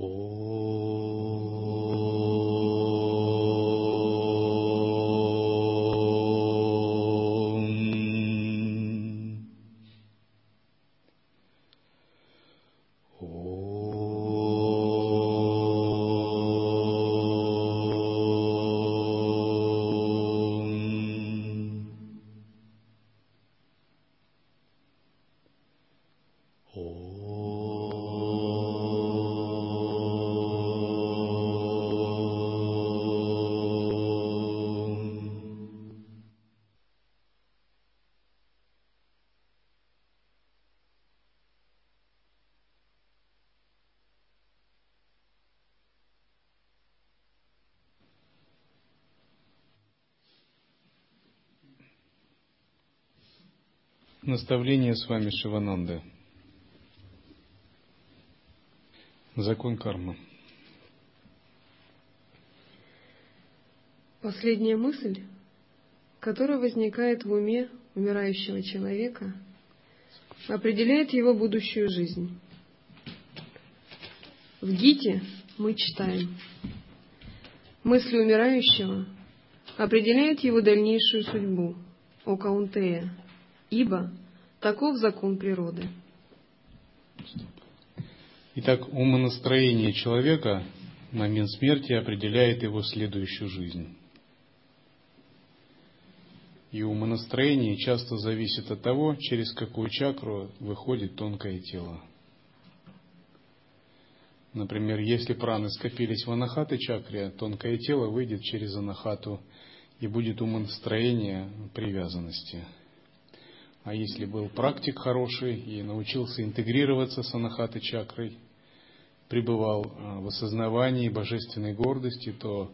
お Наставление с вами Шивананда. Закон кармы. Последняя мысль, которая возникает в уме умирающего человека, определяет его будущую жизнь. В Гите мы читаем, мысли умирающего определяют его дальнейшую судьбу, о Каунтея, ибо таков закон природы. Итак, умонастроение человека в момент смерти определяет его следующую жизнь. И умонастроение часто зависит от того, через какую чакру выходит тонкое тело. Например, если праны скопились в анахаты чакре, тонкое тело выйдет через анахату и будет умонастроение привязанности – а если был практик хороший и научился интегрироваться с анахатой чакрой, пребывал а, в осознавании божественной гордости, то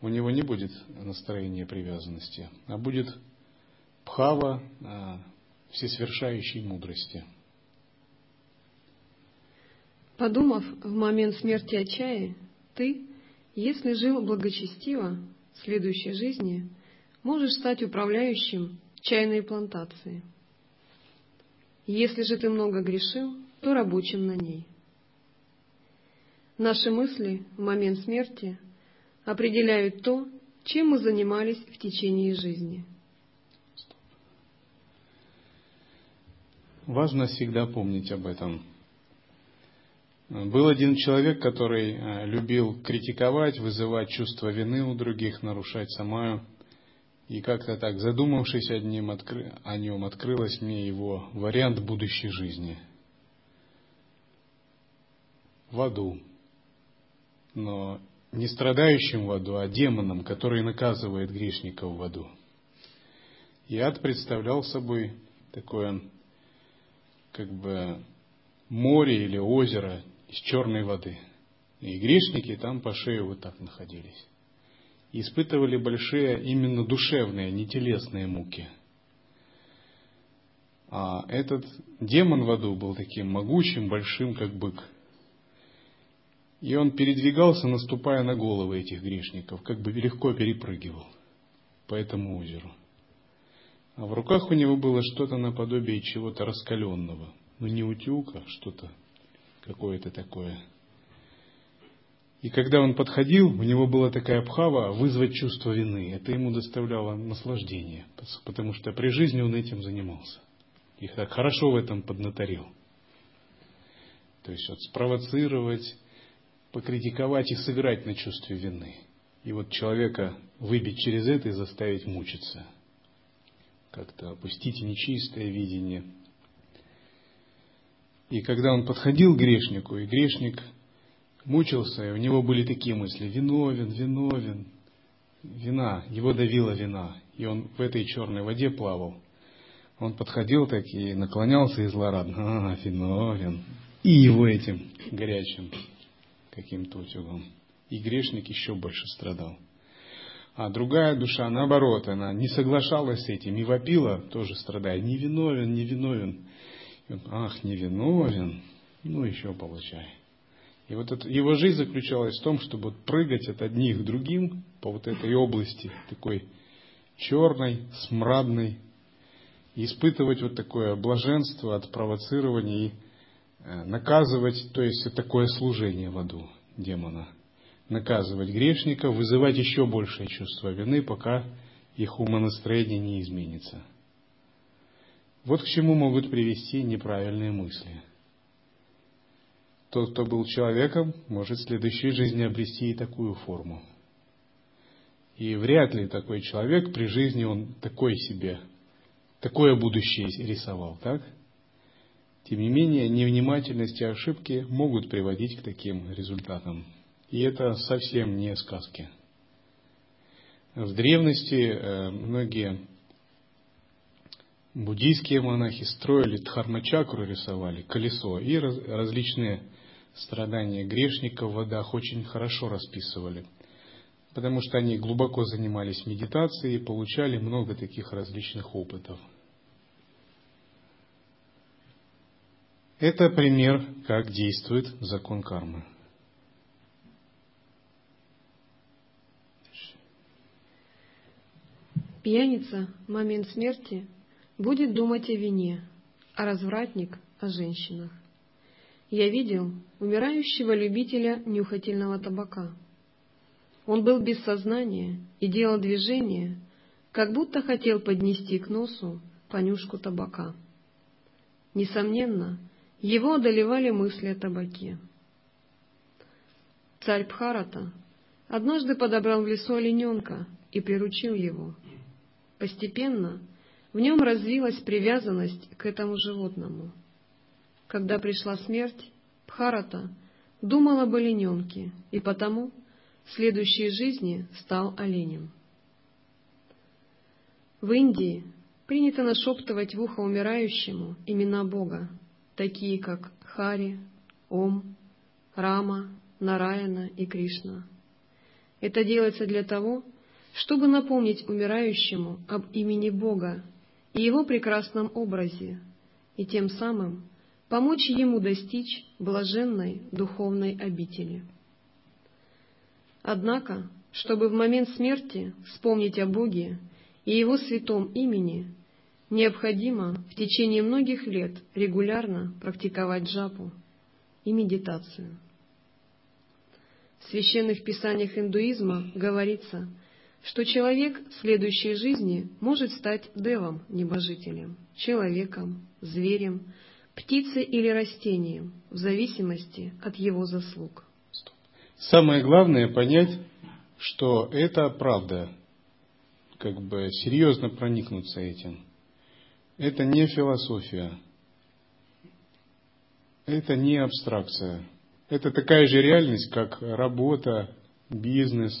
у него не будет настроения привязанности, а будет пхава а, всесвершающей мудрости. Подумав в момент смерти отчая, ты, если жил благочестиво, в следующей жизни можешь стать управляющим чайной плантации – если же ты много грешил, то рабочим на ней. Наши мысли в момент смерти определяют то, чем мы занимались в течение жизни. Важно всегда помнить об этом. Был один человек, который э, любил критиковать, вызывать чувство вины у других, нарушать самаю и как-то так, задумавшись о нем, откры... о нем, открылось мне его вариант будущей жизни. В аду. Но не страдающим в аду, а демоном, который наказывает грешников в аду. И ад представлял собой такое, как бы, море или озеро из черной воды. И грешники там по шею вот так находились испытывали большие именно душевные, не телесные муки. А этот демон в аду был таким могучим, большим, как бык. И он передвигался, наступая на головы этих грешников, как бы легко перепрыгивал по этому озеру. А в руках у него было что-то наподобие чего-то раскаленного. Ну не утюг, а что-то какое-то такое – и когда он подходил, у него была такая обхава вызвать чувство вины. Это ему доставляло наслаждение, потому что при жизни он этим занимался. Их так хорошо в этом поднаторил. То есть вот спровоцировать, покритиковать и сыграть на чувстве вины. И вот человека выбить через это и заставить мучиться. Как-то опустить нечистое видение. И когда он подходил к грешнику, и грешник мучился, и у него были такие мысли, виновен, виновен, вина, его давила вина, и он в этой черной воде плавал. Он подходил так и наклонялся и злорадно, а, виновен, и его этим горячим каким-то утюгом. И грешник еще больше страдал. А другая душа, наоборот, она не соглашалась с этим и вопила, тоже страдая, не виновен, не виновен. Ах, не виновен, ну еще получай. И вот это, его жизнь заключалась в том, чтобы прыгать от одних к другим по вот этой области, такой черной, смрадной, и испытывать вот такое блаженство от провоцирования и э, наказывать, то есть такое служение в аду демона, наказывать грешников, вызывать еще большее чувство вины, пока их умонастроение не изменится. Вот к чему могут привести неправильные мысли. Тот, кто был человеком, может в следующей жизни обрести и такую форму. И вряд ли такой человек при жизни он такой себе, такое будущее рисовал, так? Тем не менее, невнимательность и ошибки могут приводить к таким результатам. И это совсем не сказки. В древности э, многие буддийские монахи строили дхармачакру, рисовали колесо и различные страдания грешников в водах очень хорошо расписывали, потому что они глубоко занимались медитацией и получали много таких различных опытов – Это пример, как действует закон кармы. Пьяница в момент смерти будет думать о вине, а развратник – о женщинах. Я видел умирающего любителя нюхательного табака. Он был без сознания и делал движение, как будто хотел поднести к носу понюшку табака. Несомненно, его одолевали мысли о табаке. Царь Бхарата однажды подобрал в лесу олененка и приручил его. Постепенно в нем развилась привязанность к этому животному. Когда пришла смерть, Бхарата думал об олененке и потому в следующей жизни стал оленем. В Индии принято нашептывать в ухо умирающему имена Бога, такие как Хари, Ом, Рама, Нараяна и Кришна. Это делается для того, чтобы напомнить умирающему об имени Бога и его прекрасном образе, и тем самым помочь ему достичь блаженной духовной обители. Однако, чтобы в момент смерти вспомнить о Боге и Его святом имени, Необходимо в течение многих лет регулярно практиковать джапу и медитацию. В священных писаниях индуизма говорится, что человек в следующей жизни может стать девом, небожителем, человеком, зверем, птицей или растением, в зависимости от его заслуг. Самое главное понять, что это правда, как бы серьезно проникнуться этим – это не философия, это не абстракция. Это такая же реальность, как работа, бизнес,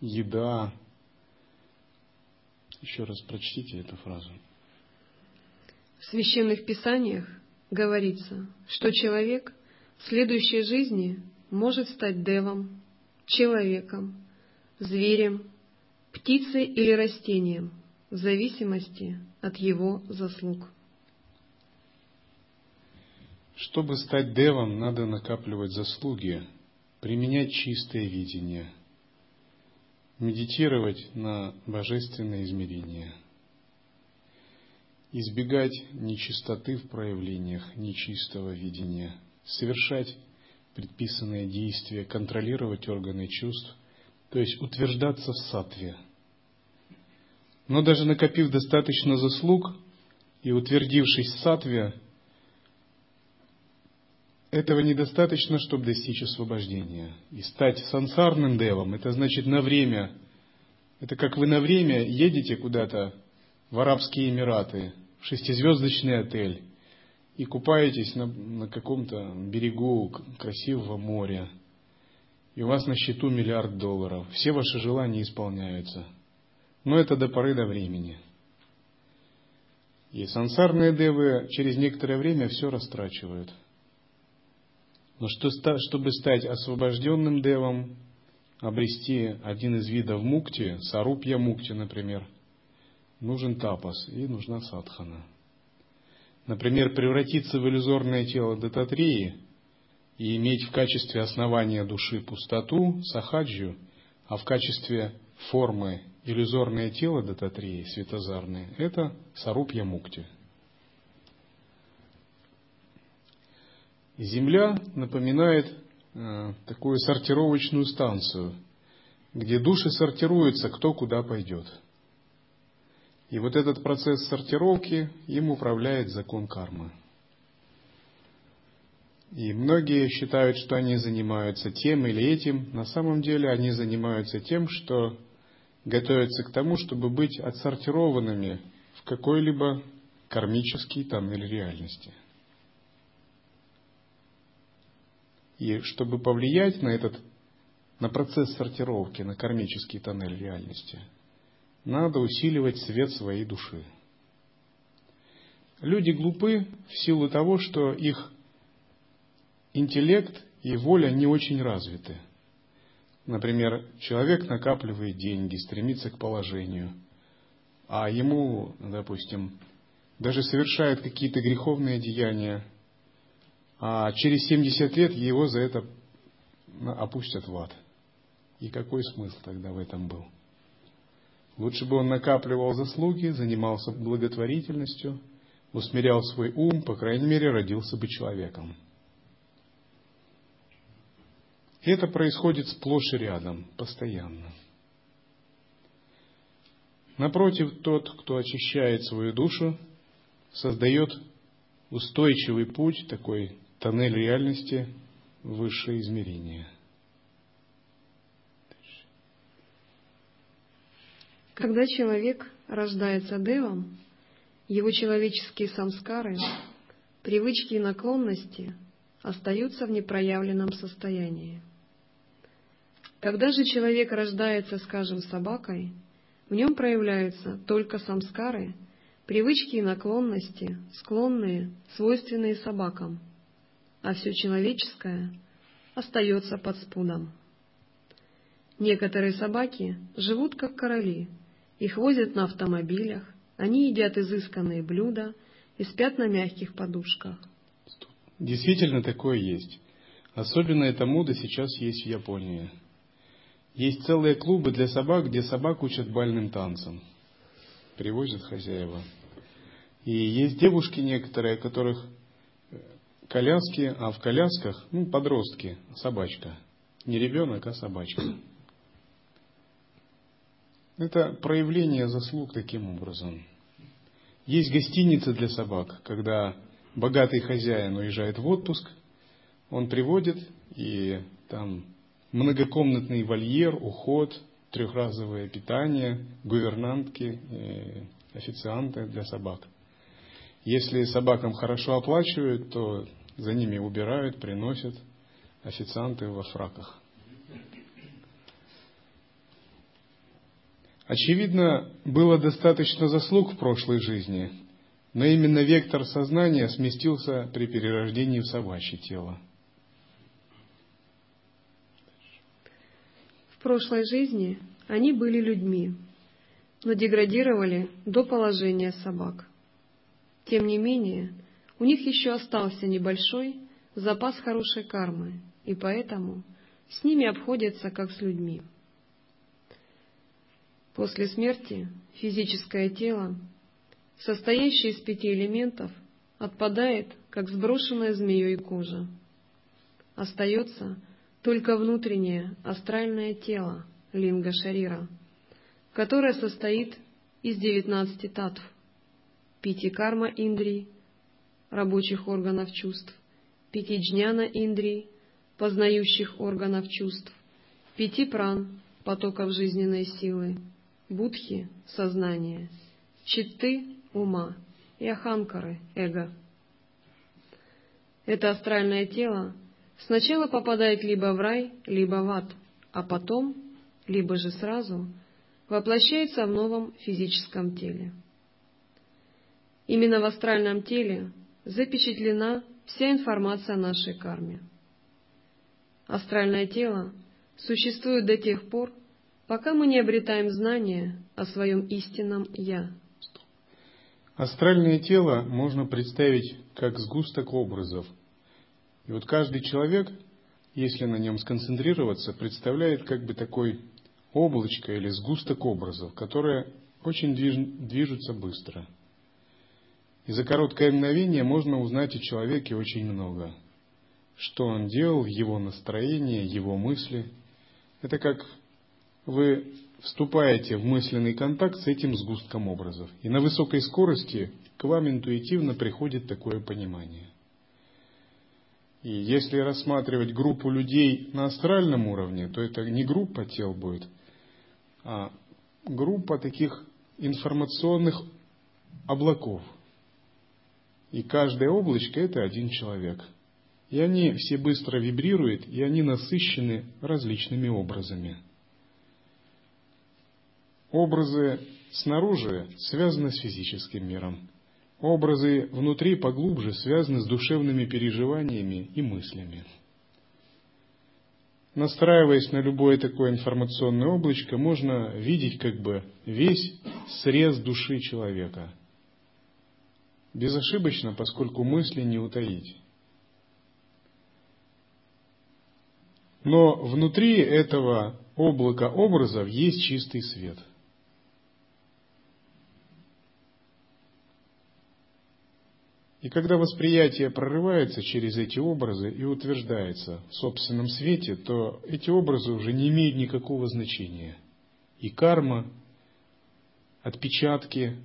еда. Еще раз прочтите эту фразу. В священных писаниях говорится, что человек в следующей жизни может стать девом, человеком, зверем, птицей или растением, в зависимости от его заслуг. Чтобы стать девом, надо накапливать заслуги, применять чистое видение, медитировать на божественное измерение, избегать нечистоты в проявлениях нечистого видения, совершать предписанные действия, контролировать органы чувств, то есть утверждаться в сатве – но даже накопив достаточно заслуг и утвердившись в сатве, этого недостаточно, чтобы достичь освобождения. И стать сансарным девом, это значит на время. Это как вы на время едете куда-то в Арабские Эмираты, в шестизвездочный отель, и купаетесь на, на каком-то берегу красивого моря, и у вас на счету миллиард долларов. Все ваши желания исполняются – но это до поры до времени. И сансарные девы через некоторое время все растрачивают. Но что, чтобы стать освобожденным девом, обрести один из видов мукти, сарупья мукти, например, нужен тапас и нужна садхана. Например, превратиться в иллюзорное тело дататрии и иметь в качестве основания души пустоту, сахаджу, а в качестве формы иллюзорное тело дататрии, светозарное, это сарупья мукти. Земля напоминает э, такую сортировочную станцию, где души сортируются, кто куда пойдет. И вот этот процесс сортировки, им управляет закон кармы. И многие считают, что они занимаются тем или этим. На самом деле они занимаются тем, что готовятся к тому, чтобы быть отсортированными в какой-либо кармический тоннель реальности. И чтобы повлиять на этот, на процесс сортировки, на кармический тоннель реальности, надо усиливать свет своей души. Люди глупы в силу того, что их интеллект и воля не очень развиты. Например, человек накапливает деньги, стремится к положению, а ему, допустим, даже совершает какие-то греховные деяния, а через 70 лет его за это опустят в ад. И какой смысл тогда в этом был? Лучше бы он накапливал заслуги, занимался благотворительностью, усмирял свой ум, по крайней мере, родился бы человеком. И это происходит сплошь и рядом, постоянно. Напротив, тот, кто очищает свою душу, создает устойчивый путь, такой тоннель реальности, высшее измерение. Когда человек рождается девом, его человеческие самскары, привычки и наклонности остаются в непроявленном состоянии. Когда же человек рождается, скажем, собакой, в нем проявляются только самскары – привычки и наклонности, склонные, свойственные собакам, а все человеческое остается под спудом. Некоторые собаки живут как короли, их возят на автомобилях, они едят изысканные блюда и спят на мягких подушках. Действительно такое есть. Особенно эта мода сейчас есть в Японии. Есть целые клубы для собак, где собак учат бальным танцам. Привозят хозяева. И есть девушки некоторые, которых э, коляски, а в колясках, ну, подростки, собачка. Не ребенок, а собачка. Это проявление заслуг таким образом. Есть гостиница для собак, когда богатый хозяин уезжает в отпуск, он приводит, и там многокомнатный вольер, уход, трехразовое питание, гувернантки, э, официанты для собак – если собакам хорошо оплачивают, то за ними убирают, приносят официанты во фраках. Очевидно, было достаточно заслуг в прошлой жизни, но именно вектор сознания сместился при перерождении в собачье тело. В прошлой жизни они были людьми, но деградировали до положения собак. Тем не менее, у них еще остался небольшой запас хорошей кармы, и поэтому с ними обходятся как с людьми. После смерти физическое тело, состоящее из пяти элементов, отпадает, как сброшенная змеей кожа. Остается только внутреннее астральное тело линга шарира, которое состоит из девятнадцати татв – пяти карма индрий, рабочих органов чувств, пяти джняна индрий, познающих органов чувств, пяти пран, потоков жизненной силы, будхи — сознания, читты — ума и аханкары — эго. Это астральное тело сначала попадает либо в рай, либо в ад, а потом, либо же сразу, воплощается в новом физическом теле. Именно в астральном теле запечатлена вся информация о нашей карме. Астральное тело существует до тех пор, пока мы не обретаем знания о своем истинном «Я». Астральное тело можно представить как сгусток образов. И вот каждый человек, если на нем сконцентрироваться, представляет как бы такой облачко или сгусток образов, которые очень движутся быстро – и за короткое мгновение можно узнать о человеке очень много. что он делал, его настроение, его мысли. Это как вы вступаете в мысленный контакт с этим сгустком образов. И на высокой скорости к вам интуитивно приходит такое понимание. И если рассматривать группу людей на астральном уровне, то это не группа тел будет, а группа таких информационных облаков. И каждое облачко – это один человек. И они все быстро вибрируют, и они насыщены различными образами. Образы снаружи связаны с физическим миром. Образы внутри поглубже связаны с душевными переживаниями и мыслями. Настраиваясь на любое такое информационное облачко, можно видеть как бы весь срез души человека. Безошибочно, поскольку мысли не утаить. Но внутри этого облака образов есть чистый свет – И когда восприятие прорывается через эти образы и утверждается в собственном свете, то эти образы уже не имеют никакого значения. И карма, отпечатки,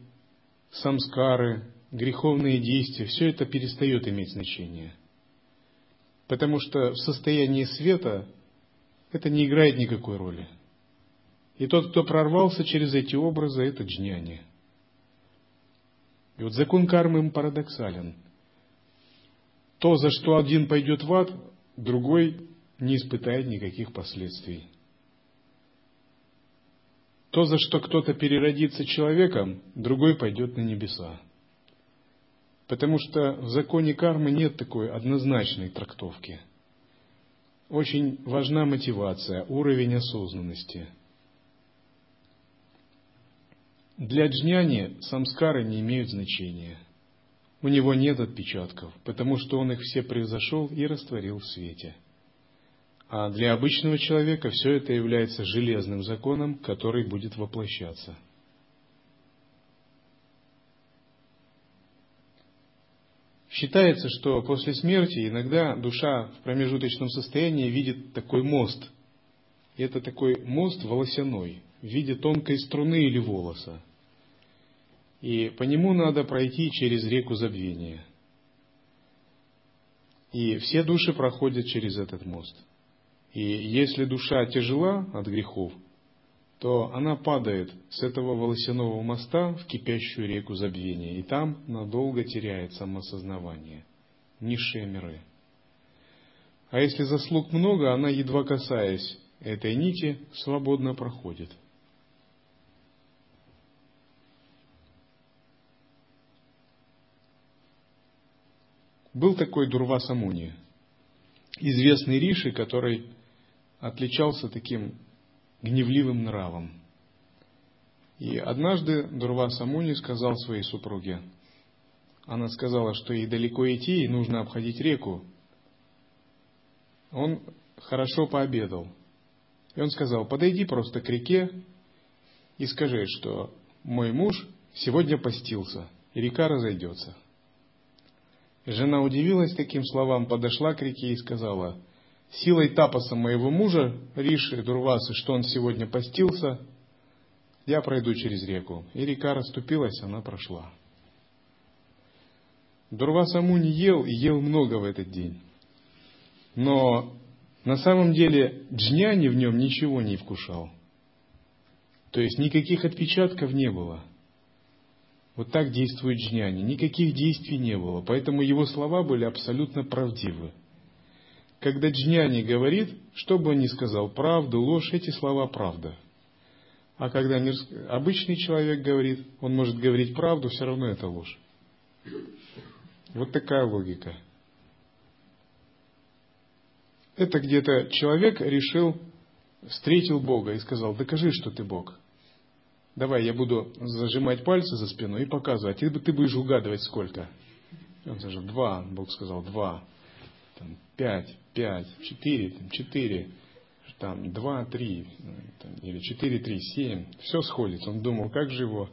самскары, греховные действия, все это перестает иметь значение. Потому что в состоянии света это не играет никакой роли. И тот, кто прорвался через эти образы, это джняни – и вот закон кармы парадоксален. То, за что один пойдет в ад, другой не испытает никаких последствий. То, за что кто-то переродится человеком, другой пойдет на небеса. Потому что в законе кармы нет такой однозначной трактовки. Очень важна мотивация, уровень осознанности – для джняни самскары не имеют значения. У него нет отпечатков, потому что он их все превзошел и растворил в свете. А для обычного человека все это является железным законом, который будет воплощаться. Считается, что после смерти иногда душа в промежуточном состоянии видит такой мост. И это такой мост волосяной, в виде тонкой струны или волоса. И по нему надо пройти через реку забвения. И все души проходят через этот мост. И если душа тяжела от грехов, то она падает с этого волосяного моста в кипящую реку забвения, и там надолго теряет самосознавание, низшие миры. А если заслуг много, она, едва касаясь этой нити, свободно проходит – Был такой Дурваса Муни, известный риши, который отличался таким гневливым нравом. И однажды Дурваса Муни сказал своей супруге, она сказала, что ей далеко идти, и нужно обходить реку. Он хорошо пообедал. И он сказал, подойди просто к реке и скажи, что мой муж сегодня постился, и река разойдется. Жена удивилась таким словам, подошла к реке и сказала, «Силой тапоса моего мужа, Риши Дурвасы, что он сегодня постился, я пройду через реку». И река расступилась, она прошла. Дурваса Муни ел и ел много в этот день. Но на самом деле джняни в нем ничего не вкушал. То есть никаких отпечатков не было – вот так действует джняни. Никаких действий не было, поэтому его слова были абсолютно правдивы. Когда джняни говорит, что бы он ни сказал, правду, ложь, эти слова правда. А когда обычный человек говорит, он может говорить правду, все равно это ложь. Вот такая логика. Это где-то человек решил, встретил Бога и сказал, докажи, что ты Бог давай я буду зажимать пальцы за спину и показывать, и ты будешь угадывать сколько. Он сказал, два, Бог сказал, два, там, пять, пять, четыре, там, четыре, там, два, три, там, или четыре, три, семь, все сходится. Он думал, как же его.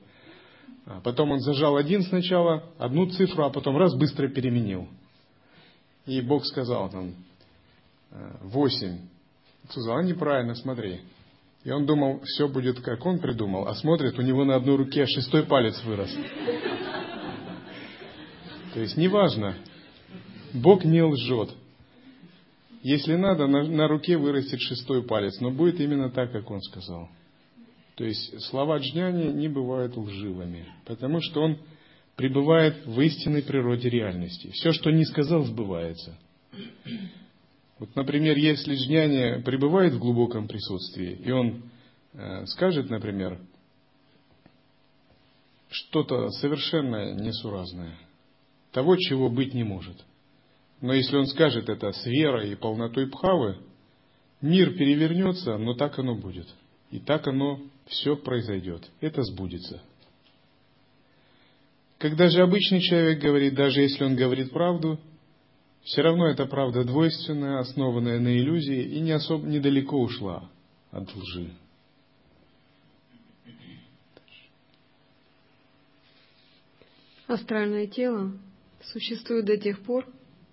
А потом он зажал один сначала, одну цифру, а потом раз быстро переменил. И Бог сказал там, восемь. Сказал, а неправильно, смотри. И он думал, все будет как он придумал, а смотрит, у него на одной руке шестой палец вырос. То есть неважно, Бог не лжет. Если надо, на, на руке вырастет шестой палец, но будет именно так, как он сказал. То есть слова Джняни не бывают лживыми, потому что он пребывает в истинной природе реальности. Все, что не сказал, сбывается. Вот, например, если Джняни пребывает в глубоком присутствии, и он э, скажет, например, что-то совершенно несуразное, того, чего быть не может. Но если он скажет это с верой и полнотой пхавы, мир перевернется, но так оно будет. И так оно все произойдет. Это сбудется. Когда же обычный человек говорит, даже если он говорит правду, все равно эта правда двойственная, основанная на иллюзии и не особо недалеко ушла от лжи. Астральное тело существует до тех пор,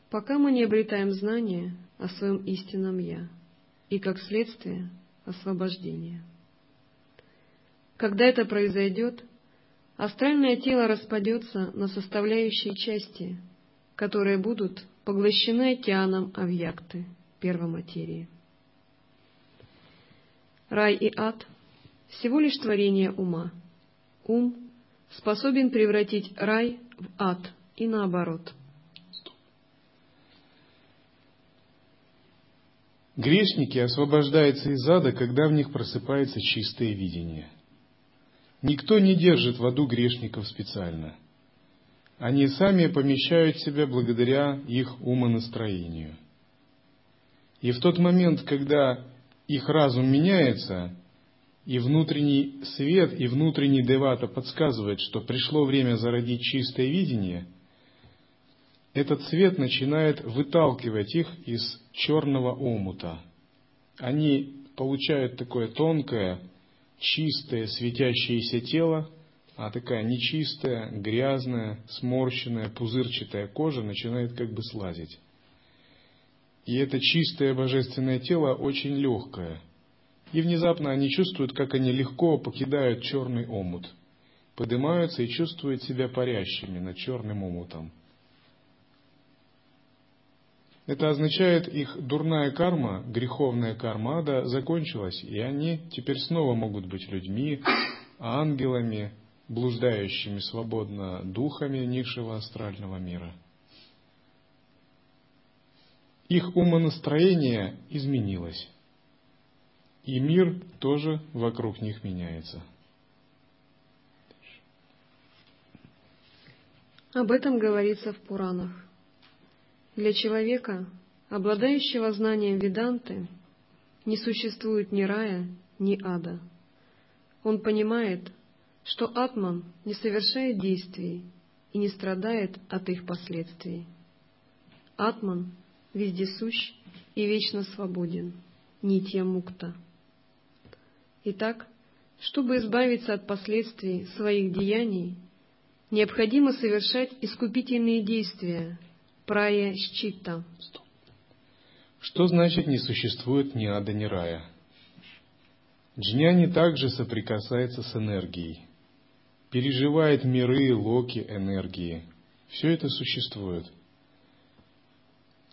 пока мы не обретаем знания о своем истинном Я и, как следствие, освобождение. Когда это произойдет, астральное тело распадется на составляющие части, которые будут поглощены океаном авьякты, первоматерии. Рай и ад – всего лишь творение ума. Ум способен превратить рай в ад и наоборот. Грешники освобождаются из ада, когда в них просыпается чистое видение. Никто не держит в аду грешников специально. Они сами помещают себя благодаря их умонастроению. И в тот момент, когда их разум меняется, и внутренний свет, и внутренний девата подсказывает, что пришло время зародить чистое видение, этот свет начинает выталкивать их из черного омута. Они получают такое тонкое, чистое, светящееся тело, а такая нечистая, грязная, сморщенная, пузырчатая кожа начинает как бы слазить. И это чистое божественное тело очень легкое – и внезапно они чувствуют, как они легко покидают черный омут, поднимаются и чувствуют себя парящими над черным омутом. Это означает, их дурная карма, греховная карма ада закончилась, и они теперь снова могут быть людьми, ангелами, блуждающими свободно духами низшего астрального мира. Их умонастроение изменилось и мир тоже вокруг них меняется. Об этом говорится в Пуранах. Для человека, обладающего знанием Веданты, не существует ни рая, ни ада. Он понимает, что Атман не совершает действий и не страдает от их последствий. Атман вездесущ и вечно свободен, нитья мукта. Итак, чтобы избавиться от последствий своих деяний, необходимо совершать искупительные действия, прая щита. Что значит не существует ни ада, ни рая? Джняни также соприкасается с энергией, переживает миры, локи энергии. Все это существует.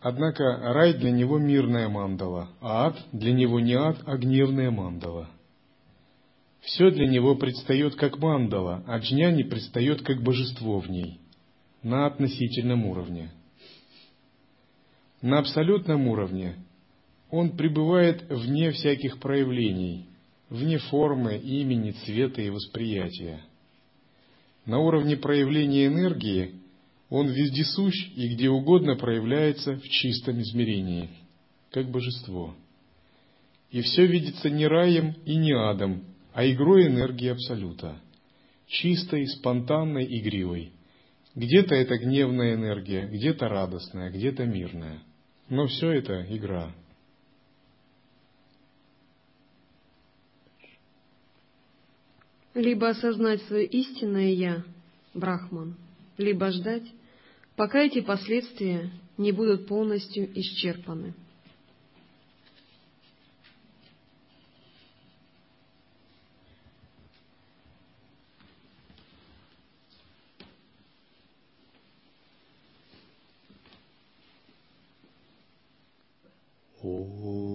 Однако рай для него мирная мандала, а ад для него не ад, а гневная мандала. Все для него предстает как мандала, а джняни предстает как божество в ней, на относительном уровне. На абсолютном уровне он пребывает вне всяких проявлений, вне формы, имени, цвета и восприятия. На уровне проявления энергии он вездесущ и где угодно проявляется в чистом измерении, как божество. И все видится не раем и не адом, а игрой энергии Абсолюта, чистой, спонтанной, игривой. Где-то это гневная энергия, где-то радостная, где-то мирная. Но все это игра. Либо осознать свое истинное «я», Брахман, либо ждать, пока эти последствия не будут полностью исчерпаны. Oh.